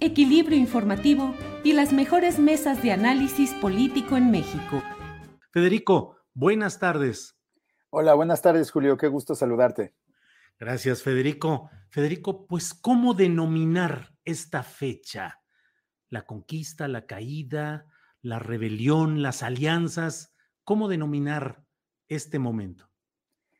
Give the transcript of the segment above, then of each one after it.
equilibrio informativo y las mejores mesas de análisis político en México. Federico, buenas tardes. Hola, buenas tardes, Julio. Qué gusto saludarte. Gracias, Federico. Federico, pues, ¿cómo denominar esta fecha? La conquista, la caída, la rebelión, las alianzas. ¿Cómo denominar este momento?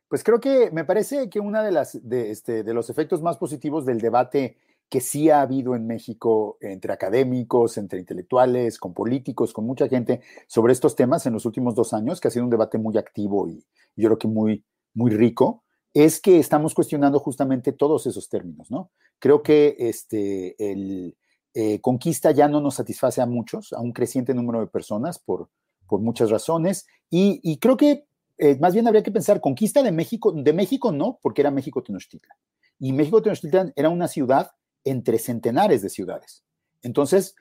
Pues creo que me parece que uno de, las, de, este, de los efectos más positivos del debate que sí ha habido en México entre académicos, entre intelectuales, con políticos, con mucha gente sobre estos temas en los últimos dos años, que ha sido un debate muy activo y yo creo que muy, muy rico, es que estamos cuestionando justamente todos esos términos, ¿no? Creo que este, el eh, conquista ya no nos satisface a muchos, a un creciente número de personas por, por muchas razones, y, creo que eh, más bien habría que pensar, conquista de México, de México no, porque era México Tenochtitlan. Y México Tenochtitlan era una ciudad entre centenares de ciudades. Entonces,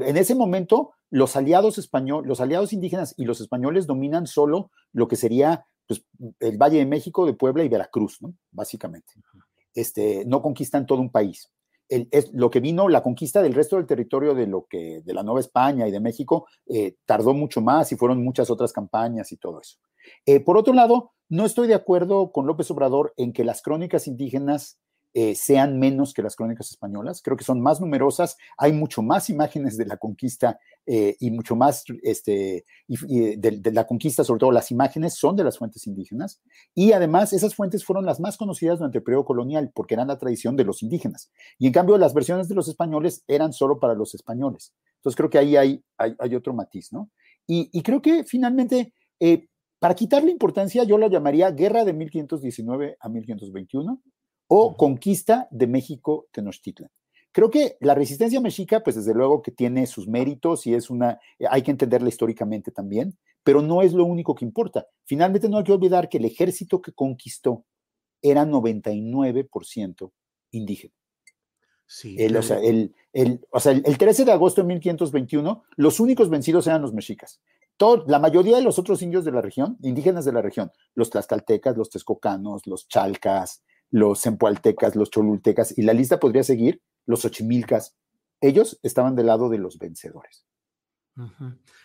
en ese momento, los aliados españoles, los aliados indígenas y los españoles dominan solo lo que sería pues, el Valle de México, de Puebla y Veracruz, ¿no? Básicamente. Este, no conquistan todo un país. es, lo que vino, la conquista del resto del territorio de lo que, de la Nueva España y de México, eh, tardó mucho más y fueron muchas otras campañas y todo eso. Eh, por otro lado, no estoy de acuerdo con López Obrador en que las crónicas indígenas eh, sean menos que las crónicas españolas. Creo que son más numerosas, hay mucho más imágenes de la conquista eh, y mucho más este, de, la conquista, sobre todo las imágenes son de las fuentes indígenas. Y además esas fuentes fueron las más conocidas durante el periodo colonial porque eran la tradición de los indígenas. Y en cambio las versiones de los españoles eran solo para los españoles. Entonces creo que ahí hay, hay, otro matiz, ¿no? Y, creo que finalmente... Eh, para quitarle importancia, yo lo llamaría guerra de 1519 a 1521, o conquista de México Tenochtitlan. Creo que la resistencia mexica, pues desde luego que tiene sus méritos y es una, hay que entenderla históricamente también, pero no es lo único que importa. Finalmente no hay que olvidar que el ejército que conquistó era 99% indígena. Sí, el, o, sea, el, o sea, el, 13 de agosto de 1521, los únicos vencidos eran los mexicas. Todo, la mayoría de los otros indios de la región, indígenas de la región, los tlaxcaltecas, los texcocanos, los chalcas, los empualtecas, los cholultecas, y la lista podría seguir, los ochimilcas, ellos estaban del lado de los vencedores.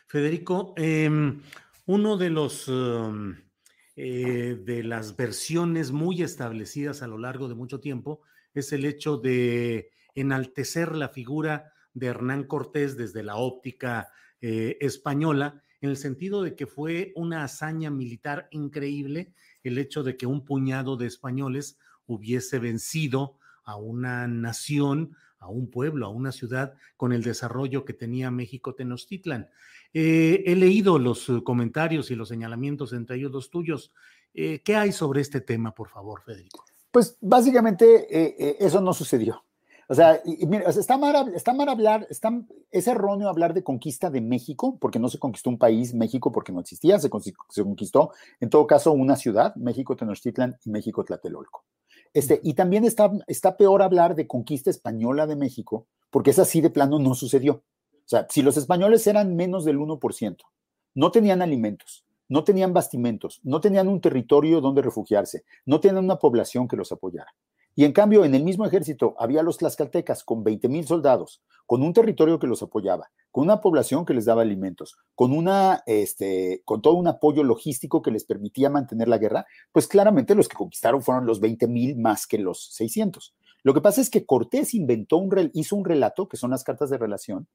Federico, em, uno de los em, eh, de las versiones muy establecidas a lo largo de mucho tiempo es el hecho de enaltecer la figura de Hernán Cortés desde la óptica eh, española, en el sentido de que fue una hazaña militar increíble el hecho de que un puñado de españoles hubiese vencido a una nación, a un pueblo, a una ciudad con el desarrollo que tenía México Tenochtitlan. Eh, he leído los eh, comentarios y los señalamientos, entre ellos los tuyos. Eh, ¿Qué hay sobre este tema, por favor, Federico? Pues básicamente eso no sucedió. O sea, está, mal, está mal hablar, está, es erróneo hablar de conquista de México, porque no se conquistó un país, México, porque no existía, se, se conquistó, en todo caso, una ciudad, México Tenochtitlan y México Tlatelolco. Este, y también está, está peor hablar de conquista española de México, porque es así de plano no sucedió. O sea, si los españoles eran menos del 1%, no tenían alimentos, no tenían bastimentos, no tenían un territorio donde refugiarse, no tenían una población que los apoyara. Y en cambio, en el mismo ejército había los tlaxcaltecas con 20 mil soldados, con un territorio que los apoyaba, con una población que les daba alimentos, con, una, este, con todo un apoyo logístico que les permitía mantener la guerra, pues claramente los que conquistaron fueron los 20 mil más que los 600. Lo que pasa es que Cortés inventó un, hizo un relato, que son las cartas de relación,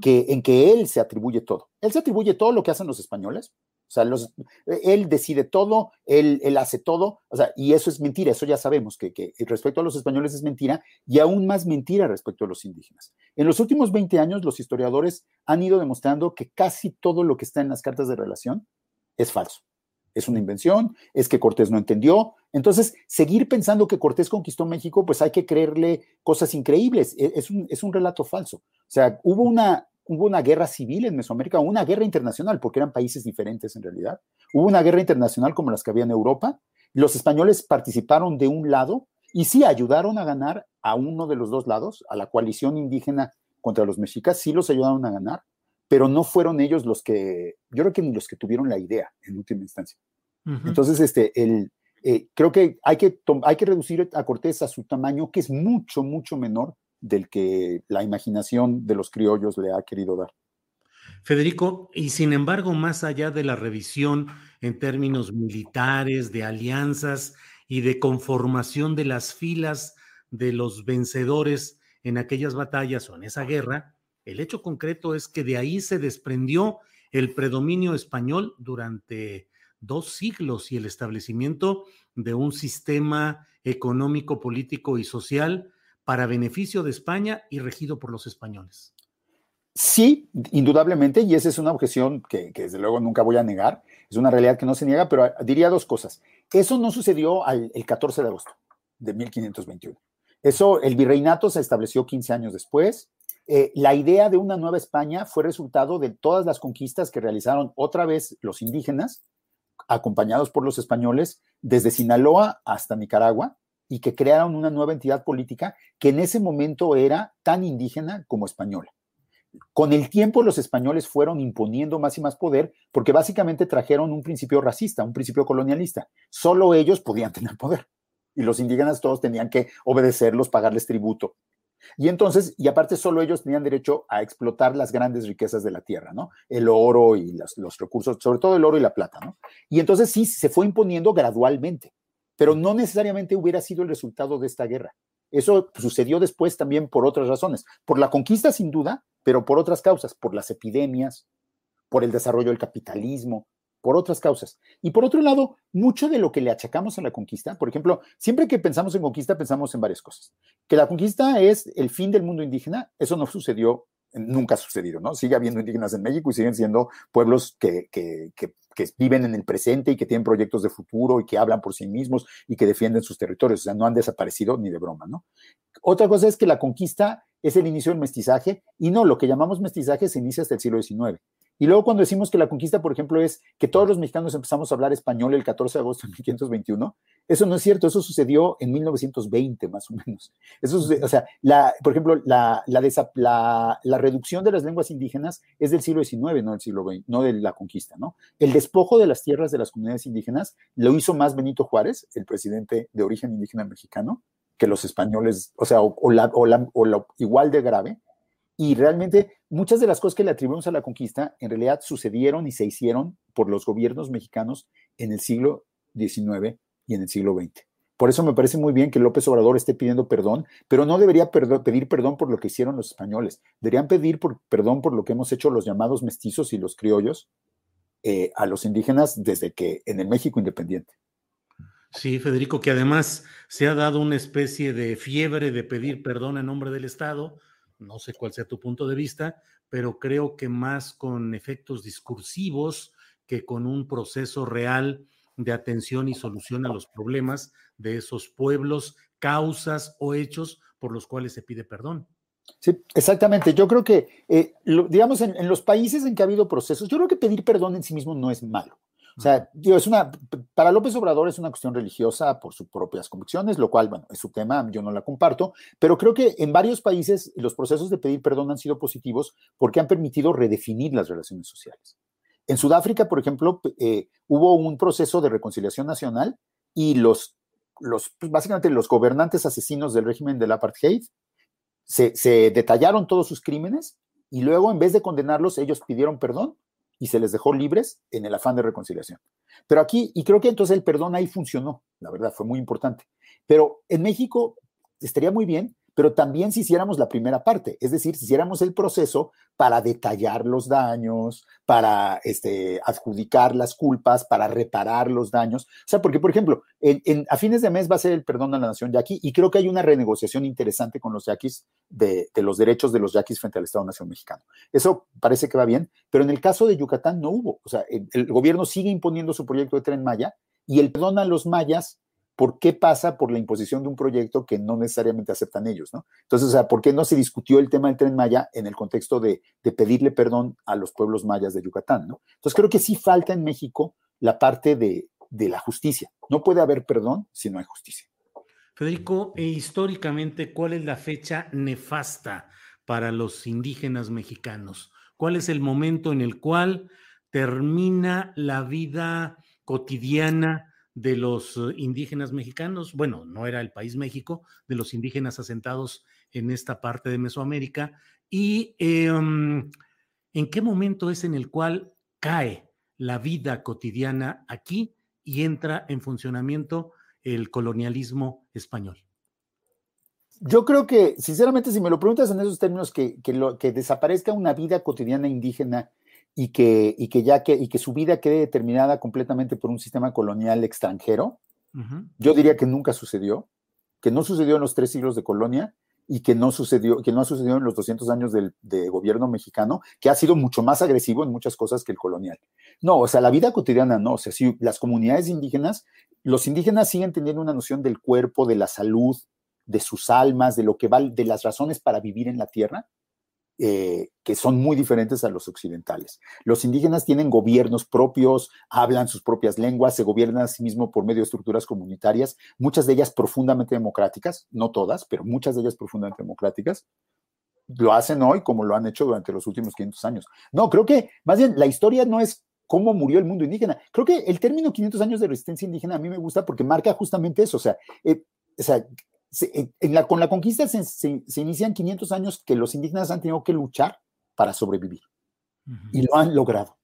que, en que él se atribuye todo. Él se atribuye todo lo que hacen los españoles, sea, los, él decide todo, él, hace todo, o sea, y eso es mentira, eso ya sabemos, que, que, respecto a los españoles es mentira, y aún más mentira respecto a los indígenas. En los últimos 20 años, los historiadores han ido demostrando que casi todo lo que está en las cartas de relación es falso. Es una invención, es que Cortés no entendió. Entonces, seguir pensando que Cortés conquistó México, pues hay que creerle cosas increíbles. E, es un, es un relato falso. O sea, hubo una, hubo una guerra civil en Mesoamérica, una guerra internacional, porque eran países diferentes en realidad. Hubo una guerra internacional como las que había en Europa. Los españoles participaron de un lado y sí ayudaron a ganar a uno de los dos lados, a la coalición indígena contra los mexicas, sí los ayudaron a ganar, pero no fueron ellos los que, yo creo que ni los que tuvieron la idea en última instancia. Entonces, este, el, eh, creo que hay, que hay que reducir a Cortés a su tamaño, que es mucho, mucho menor del que la imaginación de los criollos le ha querido dar. Federico, y sin embargo, más allá de la revisión en términos militares, de alianzas y de conformación de las filas de los vencedores en aquellas batallas o en esa guerra, el hecho concreto es que de ahí se desprendió el predominio español durante dos siglos y el establecimiento de un sistema económico, político y social para beneficio de España y regido por los españoles. Sí, indudablemente, y esa es una objeción que, desde luego nunca voy a negar, es una realidad que no se niega, pero diría dos cosas. Eso no sucedió el 14 de agosto de 1521. Eso, el virreinato se estableció 15 años después. Eh, la idea de una nueva España fue resultado de todas las conquistas que realizaron otra vez los indígenas, acompañados por los españoles, desde Sinaloa hasta Nicaragua, y que crearon una nueva entidad política que en ese momento era tan indígena como española. Con el tiempo los españoles fueron imponiendo más y más poder porque básicamente trajeron un principio racista, un principio colonialista. Solo ellos podían tener poder y los indígenas todos tenían que obedecerlos, pagarles tributo. Y entonces, y aparte solo ellos tenían derecho a explotar las grandes riquezas de la tierra, ¿no? El oro y los, los recursos, sobre todo el oro y la plata, ¿no? Y entonces sí, se fue imponiendo gradualmente pero no necesariamente hubiera sido el resultado de esta guerra. Eso sucedió después también por otras razones, por la conquista sin duda, pero por otras causas, por las epidemias, por el desarrollo del capitalismo, por otras causas. Y por otro lado, mucho de lo que le achacamos a la conquista, por ejemplo, siempre que pensamos en conquista pensamos en varias cosas. Que la conquista es el fin del mundo indígena, eso no sucedió nunca ha sucedido, ¿no? Sigue habiendo indígenas en México y siguen siendo pueblos que, que, que, viven en el presente y que tienen proyectos de futuro y que hablan por sí mismos y que defienden sus territorios, o sea, no han desaparecido ni de broma, ¿no? Otra cosa es que la conquista es el inicio del mestizaje y no, lo que llamamos mestizaje se inicia hasta el siglo XIX. Y luego cuando decimos que la conquista, por ejemplo, es que todos los mexicanos empezamos a hablar español el 14 de agosto de 1521, eso no es cierto, eso sucedió en 1920 más o menos. Eso o sea, la, por ejemplo, la, la, la, reducción de las lenguas indígenas es del siglo XIX, no del siglo XX, no de la conquista, ¿no? El despojo de las tierras de las comunidades indígenas lo hizo más Benito Juárez, el presidente de origen indígena mexicano, que los españoles, o sea, o, la, o, la, o igual de grave, y realmente muchas de las cosas que le atribuimos a la conquista en realidad sucedieron y se hicieron por los gobiernos mexicanos en el siglo XIX y en el siglo XX. Por eso me parece muy bien que López Obrador esté pidiendo perdón, pero no debería pedir perdón por lo que hicieron los españoles. Deberían pedir perdón por lo que hemos hecho los llamados mestizos y los criollos eh, a los indígenas desde que en el México independiente. Sí, Federico, que además se ha dado una especie de fiebre de pedir perdón en nombre del Estado, no sé cuál sea tu punto de vista, pero creo que más con efectos discursivos que con un proceso real de atención y solución a los problemas de esos pueblos, causas o hechos por los cuales se pide perdón. Sí, exactamente. Yo creo que, eh, digamos, en, los países en que ha habido procesos, yo creo que pedir perdón en sí mismo no es malo. O sea, es una, para López Obrador es una cuestión religiosa por sus propias convicciones, lo cual, bueno, es su tema, yo no la comparto, pero creo que en varios países los procesos de pedir perdón han sido positivos porque han permitido redefinir las relaciones sociales. En Sudáfrica, por ejemplo, eh, hubo un proceso de reconciliación nacional y los los, pues, básicamente los gobernantes asesinos del régimen del apartheid se, se detallaron todos sus crímenes y luego en vez de condenarlos, ellos pidieron perdón y se les dejó libres en el afán de reconciliación. Pero aquí, y creo que entonces el perdón ahí funcionó, la verdad, fue muy importante. Pero en México estaría muy bien pero también si hiciéramos la primera parte, es decir, si hiciéramos el proceso para detallar los daños, para este, adjudicar las culpas, para reparar los daños. O sea, porque, por ejemplo, en, a fines de mes va a ser el perdón a la nación yaqui y creo que hay una renegociación interesante con los yaquis de, los derechos de los yaquis frente al Estado-Nación mexicano. Eso parece que va bien, pero en el caso de Yucatán no hubo. O sea, el, el gobierno sigue imponiendo su proyecto de tren Maya y el perdón a los mayas ¿por qué pasa por la imposición de un proyecto que no necesariamente aceptan ellos? ¿no? Entonces, o sea, ¿por qué no se discutió el tema del tren Maya en el contexto de, pedirle perdón a los pueblos mayas de Yucatán? ¿no? Entonces, creo que sí falta en México la parte de, la justicia. No puede haber perdón si no hay justicia. Federico, e históricamente, ¿cuál es la fecha nefasta para los indígenas mexicanos? ¿Cuál es el momento en el cual termina la vida cotidiana de los eh, indígenas mexicanos, bueno, no era el país México, de los indígenas asentados en esta parte de Mesoamérica, y em, en qué momento es en el cual cae la vida cotidiana aquí y entra en funcionamiento el colonialismo español. Yo creo que, sinceramente, si me lo preguntas en esos términos, que, que desaparezca una vida cotidiana indígena y que, y que ya que, y que su vida quede determinada completamente por un sistema colonial extranjero, yo diría que nunca sucedió, que no sucedió en los tres siglos de colonia y que no sucedió, que no ha sucedido en los 200 años del, de gobierno mexicano, que ha sido mucho más agresivo en muchas cosas que el colonial. No, o sea, la vida cotidiana no, o sea, si las comunidades indígenas, los indígenas siguen teniendo una noción del cuerpo, de la salud, de sus almas, de lo que va, de las razones para vivir en la tierra, eh, que son muy diferentes a los occidentales. Los indígenas tienen gobiernos propios, hablan sus propias lenguas, se gobiernan a sí mismos por medio de estructuras comunitarias, muchas de ellas profundamente democráticas, no todas, pero muchas de ellas profundamente democráticas. Lo hacen hoy como lo han hecho durante los últimos 500 años. No, creo que más bien la historia no es cómo murió el mundo indígena. Creo que el término 500 años de resistencia indígena a mí me gusta porque marca justamente eso. O sea, eh, o sea con la conquista se, inician 500 años que los indígenas han tenido que luchar para sobrevivir y lo han logrado.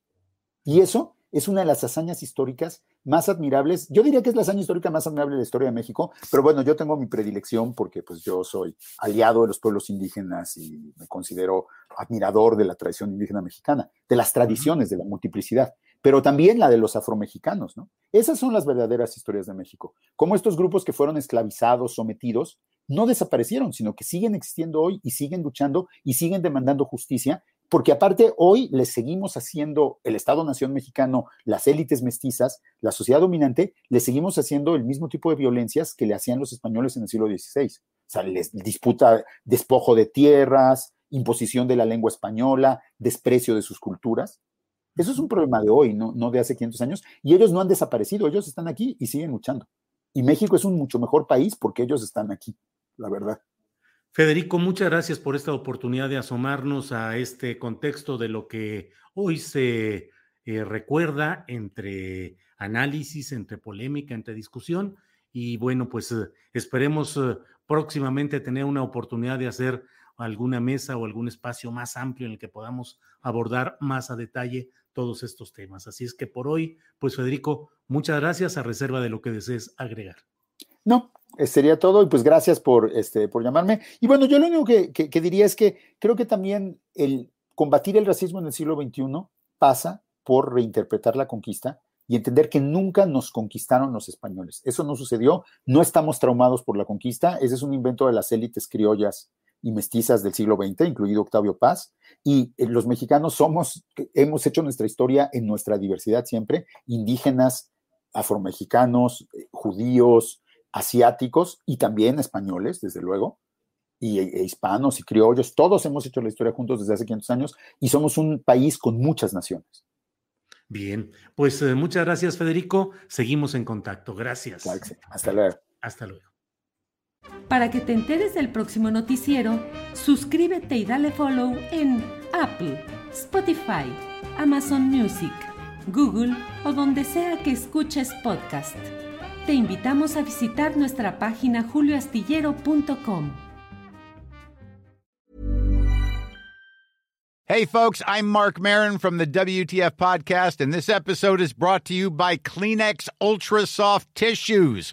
Y eso es una de las hazañas históricas más admirables. Yo diría que es la hazaña histórica más admirable de la historia de México, pero bueno, yo tengo mi predilección porque pues yo soy aliado de los pueblos indígenas y me considero admirador de la tradición indígena mexicana, de las tradiciones, de la multiplicidad pero también la de los afromexicanos, ¿no? Esas son las verdaderas historias de México. Cómo estos grupos que fueron esclavizados, sometidos, no desaparecieron, sino que siguen existiendo hoy y siguen luchando y siguen demandando justicia, porque aparte hoy les seguimos haciendo el Estado-Nación mexicano, las élites mestizas, la sociedad dominante, les seguimos haciendo el mismo tipo de violencias que le hacían los españoles en el siglo XVI. O sea, les disputa despojo de tierras, imposición de la lengua española, desprecio de sus culturas. Eso es un problema de hoy, no, no de hace 500 años. Y ellos no han desaparecido, ellos están aquí y siguen luchando. Y México es un mucho mejor país porque ellos están aquí, la verdad. Federico, muchas gracias por esta oportunidad de asomarnos a este contexto de lo que hoy se eh, recuerda entre análisis, entre polémica, entre discusión. Y bueno, pues eh, esperemos eh, próximamente tener una oportunidad de hacer alguna mesa o algún espacio más amplio en el que podamos abordar más a detalle todos estos temas. Así es que por hoy, pues Federico, muchas gracias a reserva de lo que desees agregar. No, eh, sería todo y pues gracias por, este, por llamarme. Y bueno, yo lo único que, que, diría es que creo que también el combatir el racismo en el siglo XXI pasa por reinterpretar la conquista y entender que nunca nos conquistaron los españoles. Eso no sucedió, no estamos traumados por la conquista, ese es un invento de las élites criollas y mestizas del siglo XX, incluido Octavio Paz, y eh, los mexicanos somos, hemos hecho nuestra historia en nuestra diversidad siempre, indígenas, afromexicanos, eh, judíos, asiáticos y también españoles, desde luego, y e, e hispanos y criollos, todos hemos hecho la historia juntos desde hace 500 años y somos un país con muchas naciones. Bien, pues eh, muchas gracias Federico, seguimos en contacto, gracias. Hasta luego. Hasta luego. Para que te enteres del próximo noticiero, suscríbete y dale follow en Apple, Spotify, Amazon Music, Google o donde sea que escuches podcast. te invitamos a visitar nuestra página julioastillero.com. Hey, folks, I'm Mark Marin from the WTF Podcast, and this episode is brought to you by Kleenex Ultra Soft Tissues